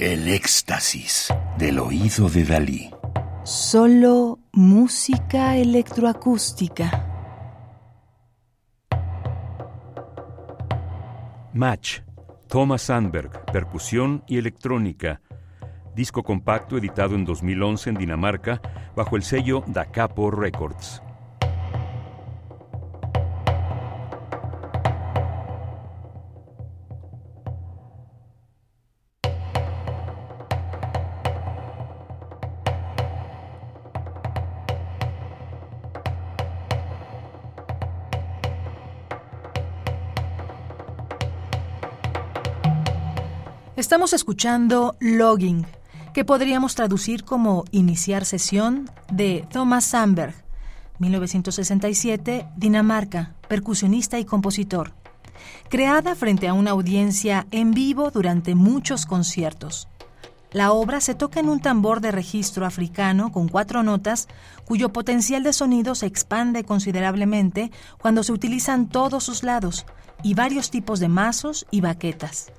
El éxtasis del oído de Dalí. Solo música electroacústica. Match. Thomas Sandberg, percusión y electrónica. Disco compacto editado en 2011 en Dinamarca bajo el sello Da Capo Records. Estamos escuchando Logging, que podríamos traducir como Iniciar sesión de Thomas Sandberg, 1967, Dinamarca, percusionista y compositor. Creada frente a una audiencia en vivo durante muchos conciertos. La obra se toca en un tambor de registro africano con cuatro notas, cuyo potencial de sonido se expande considerablemente cuando se utilizan todos sus lados, y varios tipos de mazos y baquetas.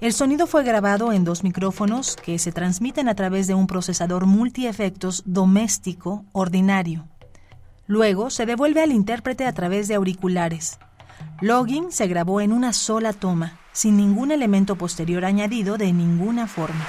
El sonido fue grabado en dos micrófonos que se transmiten a través de un procesador multiefectos doméstico ordinario. Luego se devuelve al intérprete a través de auriculares. Logging se grabó en una sola toma, sin ningún elemento posterior añadido de ninguna forma.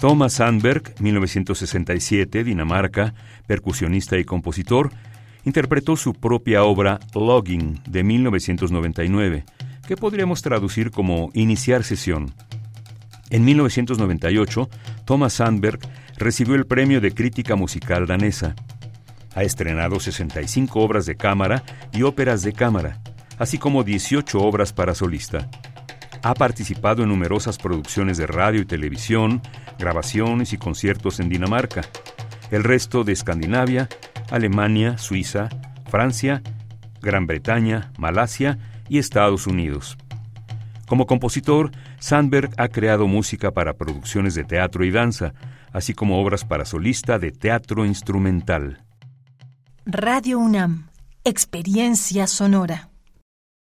Thomas Sandberg, 1967, Dinamarca, percusionista y compositor, interpretó su propia obra Logging de 1999, que podríamos traducir como Iniciar sesión. En 1998, Thomas Sandberg recibió el premio de crítica musical danesa. Ha estrenado 65 obras de cámara y óperas de cámara, así como 18 obras para solista. Ha participado en numerosas producciones de radio y televisión, grabaciones y conciertos en Dinamarca, el resto de Escandinavia, Alemania, Suiza, Francia, Gran Bretaña, Malasia y Estados Unidos. Como compositor, Sandberg ha creado música para producciones de teatro y danza, así como obras para solista de teatro instrumental. Radio UNAM, Experiencia Sonora.